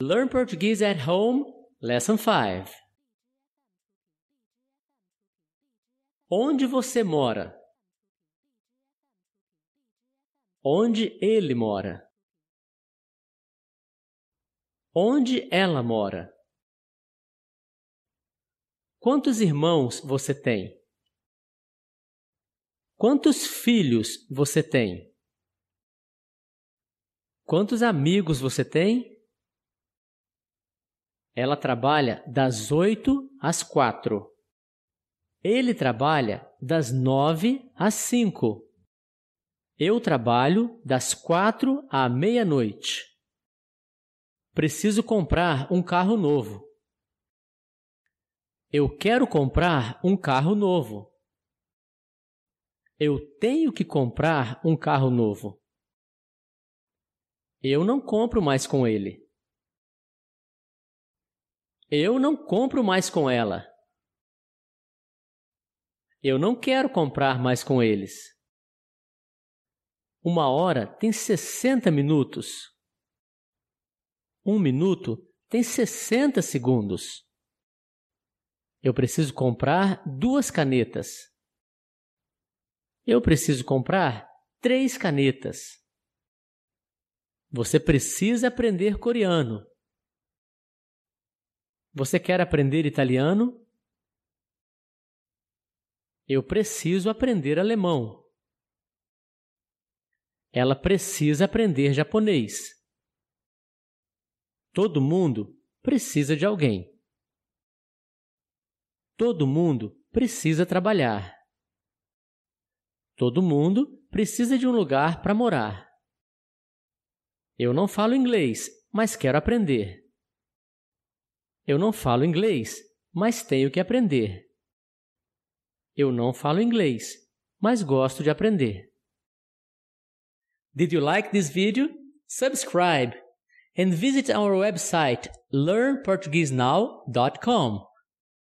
Learn Portuguese at Home, Lesson 5. Onde você mora? Onde ele mora? Onde ela mora? Quantos irmãos você tem? Quantos filhos você tem? Quantos amigos você tem? Ela trabalha das oito às quatro. Ele trabalha das nove às cinco. Eu trabalho das quatro à meia-noite. Preciso comprar um carro novo. Eu quero comprar um carro novo. Eu tenho que comprar um carro novo. Eu não compro mais com ele. Eu não compro mais com ela. Eu não quero comprar mais com eles. Uma hora tem 60 minutos. Um minuto tem 60 segundos. Eu preciso comprar duas canetas. Eu preciso comprar três canetas. Você precisa aprender coreano. Você quer aprender italiano? Eu preciso aprender alemão. Ela precisa aprender japonês. Todo mundo precisa de alguém. Todo mundo precisa trabalhar. Todo mundo precisa de um lugar para morar. Eu não falo inglês, mas quero aprender. Eu não falo inglês, mas tenho que aprender. Eu não falo inglês, mas gosto de aprender. Did you like this video? Subscribe and visit our website learnportuguesenow.com.